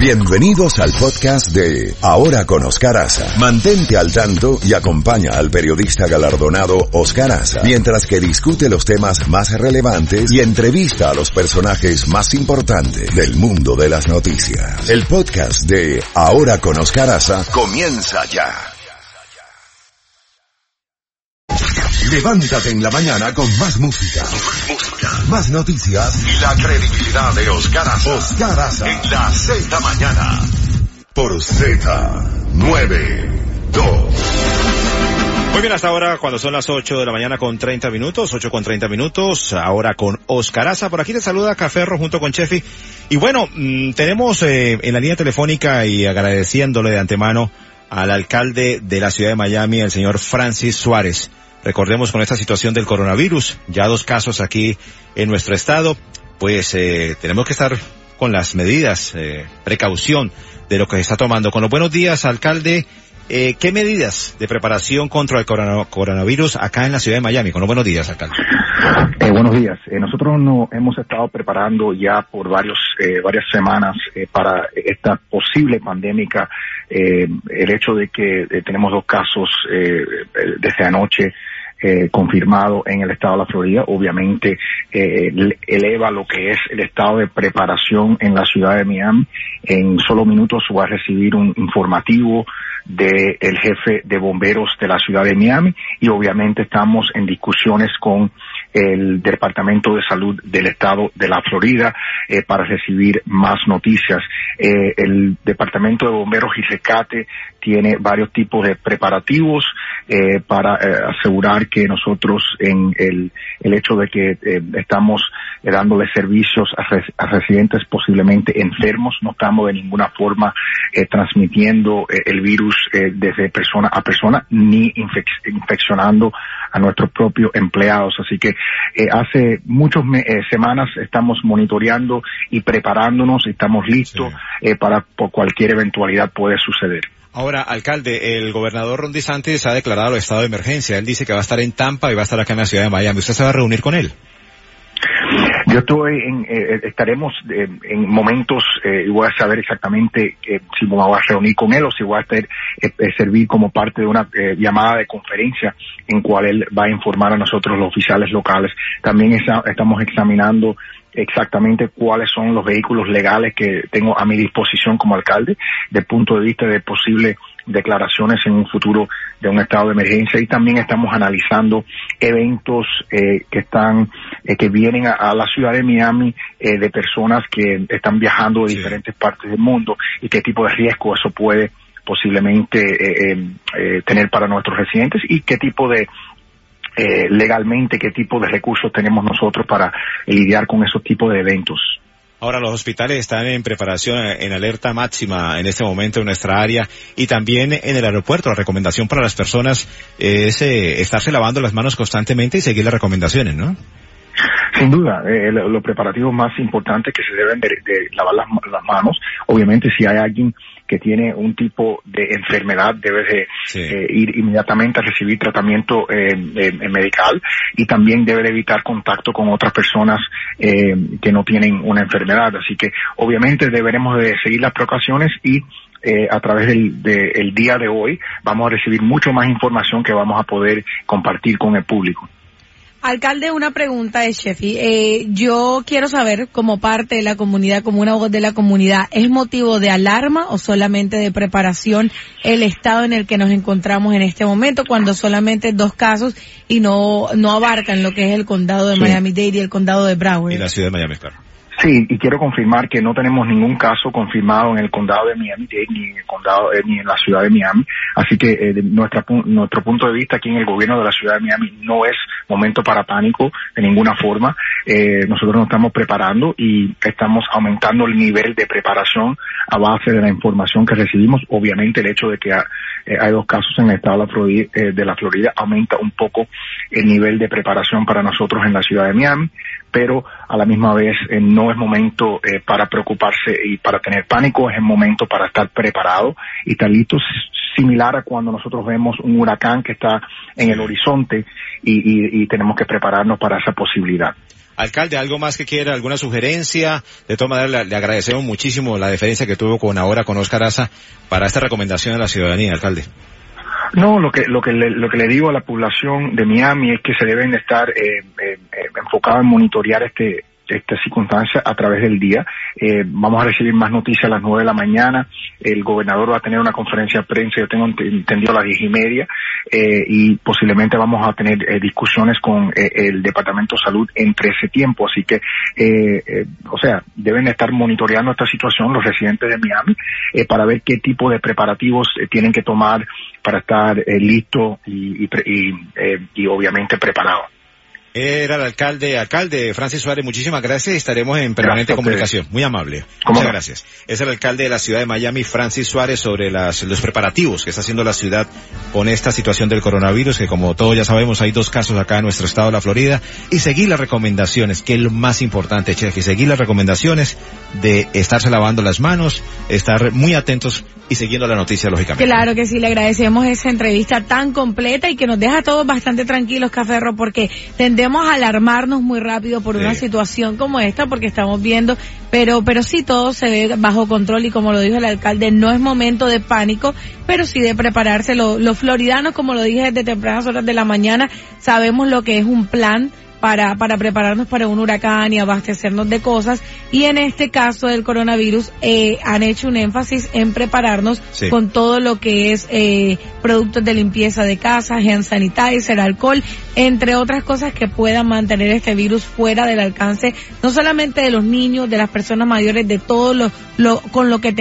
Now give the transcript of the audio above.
Bienvenidos al podcast de Ahora con Oscar Aza. Mantente al tanto y acompaña al periodista galardonado Oscar Aza mientras que discute los temas más relevantes y entrevista a los personajes más importantes del mundo de las noticias. El podcast de Ahora con Oscar Aza comienza ya. Levántate en la mañana con más música, noticias y la credibilidad de Oscar Aza. Oscar Aza en la Z mañana por Z92. Muy bien, hasta ahora cuando son las 8 de la mañana con 30 minutos, 8 con 30 minutos, ahora con Oscaraza. Por aquí te saluda Caferro junto con Chefi. Y bueno, mm, tenemos eh, en la línea telefónica y agradeciéndole de antemano al alcalde de la ciudad de Miami, el señor Francis Suárez. Recordemos con esta situación del coronavirus, ya dos casos aquí en nuestro estado, pues eh, tenemos que estar con las medidas, eh, precaución de lo que se está tomando. Con los buenos días, alcalde, eh, ¿qué medidas de preparación contra el coronavirus acá en la ciudad de Miami? Con los buenos días, alcalde. Eh, buenos días. Eh, nosotros nos hemos estado preparando ya por varios, eh, varias semanas eh, para esta posible pandémica. Eh, el hecho de que eh, tenemos dos casos eh, desde anoche eh, confirmado en el estado de la Florida, obviamente eh, le- eleva lo que es el estado de preparación en la ciudad de Miami. En solo minutos va a recibir un informativo del jefe de bomberos de la ciudad de Miami y obviamente estamos en discusiones con el Departamento de Salud del Estado de la Florida eh, para recibir más noticias. Eh, el Departamento de Bomberos y Rescate tiene varios tipos de preparativos eh, para eh, asegurar que nosotros en el, el hecho de que eh, estamos eh, dándole servicios a, res- a residentes posiblemente enfermos, no estamos de ninguna forma transmitiendo el virus eh, desde persona a persona ni infec- infeccionando a nuestros propios empleados. Así que hace muchas semanas estamos monitoreando y preparándonos, y estamos listos eh, para por cualquier eventualidad puede suceder. Ahora, alcalde, el gobernador Ron DeSantis ha declarado el estado de emergencia. Él dice que va a estar en Tampa y va a estar acá en la ciudad de Miami. ¿Usted se va a reunir con él? Yo estoy en, eh, estaremos eh, en momentos eh, voy a saber exactamente eh, si me voy a reunir con él o si voy a estar, eh, eh, servir como parte de una eh, llamada de conferencia en cual él va a informar a nosotros los oficiales locales. También estamos examinando exactamente cuáles son los vehículos legales que tengo a mi disposición como alcalde, desde el punto de vista de posibles declaraciones en un futuro de un estado de emergencia y también estamos analizando eventos eh, que están eh, que vienen a, a la ciudad de Miami eh, de personas que están viajando de diferentes partes del mundo y qué tipo de riesgo eso puede posiblemente eh, eh, eh, tener para nuestros residentes y qué tipo de eh, legalmente qué tipo de recursos tenemos nosotros para lidiar con esos tipos de eventos. Ahora los hospitales están en preparación, en alerta máxima en este momento en nuestra área y también en el aeropuerto. La recomendación para las personas es eh, estarse lavando las manos constantemente y seguir las recomendaciones, ¿no? Sin duda, eh, lo- los preparativos más importantes que se deben de, de lavar las, las manos. Obviamente, si hay alguien que tiene un tipo de enfermedad, debe de Sí. eh, ir inmediatamente a recibir tratamiento eh, eh, eh, medical y también debe de evitar contacto con otras personas eh, que no tienen una enfermedad. Así que, obviamente, deberemos de seguir las precauciones y eh, a través del de- el día de hoy vamos a recibir mucho más información que vamos a poder compartir con el público. Alcalde, una pregunta de Chefi. Eh, yo quiero saber, como parte de la comunidad, como una voz de la comunidad, ¿es motivo de alarma o solamente de preparación el estado en el que nos encontramos en este momento, cuando solamente dos casos y no, no abarcan lo que es el condado de Sí. Miami-Dade y el condado de Y Broward? la ciudad de Miami, claro. Sí, y quiero confirmar que no tenemos ningún caso confirmado en el condado de Miami ni en el condado eh, ni en la ciudad de Miami, así que eh, de nuestra nuestro punto de vista aquí en el gobierno de la ciudad de Miami no es momento para pánico de ninguna forma. Eh, nosotros nos estamos preparando y estamos aumentando el nivel de preparación a base de la información que recibimos. Obviamente el hecho de que ha- eh, hay dos casos en el estado eh, de la Florida aumenta un poco el nivel de preparación para nosotros en la ciudad de Miami, pero a la misma vez no es momento para preocuparse y para tener pánico, es el momento para estar preparado y estar listos similar a cuando nosotros vemos un huracán que está en el horizonte y, tenemos que prepararnos para esa posibilidad. Alcalde, ¿algo más que quiera? ¿Alguna sugerencia? De todas maneras, le, agradecemos muchísimo la deferencia que tuvo con ahora con Oscar Asa para esta recomendación a la ciudadanía, alcalde. No, lo que lo que le, lo que le digo a la población de Miami es que se deben estar eh, eh, eh, enfocados en monitorear este esta circunstancia a través del día. Eh, vamos a recibir más noticias a las nueve de la mañana. El gobernador va a tener una conferencia de prensa, yo tengo entendido a las diez y media, eh, y posiblemente vamos a tener eh, discusiones con el Departamento de Salud entre ese tiempo. Así que, o sea, deben estar monitoreando esta situación los residentes de Miami para ver qué tipo de preparativos tienen que tomar para estar listos y, y obviamente preparados. Era el alcalde, alcalde Francis Suárez, muchísimas gracias y estaremos en permanente comunicación. Muy amable. Muchas gracias. Es el alcalde de la ciudad de Miami, Francis Suárez, sobre las, los preparativos que está haciendo la ciudad con esta situación del coronavirus, que como todos ya sabemos hay dos casos acá en nuestro estado de la Florida, y seguir las recomendaciones, que es lo más importante, chef, y seguir las recomendaciones de estarse lavando las manos, estar muy atentos y siguiendo la noticia, lógicamente. Claro que sí, le agradecemos esa entrevista tan completa y que nos deja a todos bastante tranquilos, Caferro, porque tendemos a alarmarnos muy rápido por una situación como esta, porque estamos viendo, pero, pero sí todo se ve bajo control y como lo dijo el alcalde, no es momento de pánico, pero sí de prepararse. los floridanos, como lo dije desde tempranas horas de la mañana, sabemos lo que es un plan para, para prepararnos para un huracán y abastecernos de cosas. Y en este caso del coronavirus, eh, han hecho un énfasis en prepararnos con todo lo que es eh, productos de limpieza de casa, hand sanitizer, alcohol, entre otras cosas que puedan mantener este virus fuera del alcance, no solamente de los niños, de las personas mayores, de todo lo, lo con lo que tengamos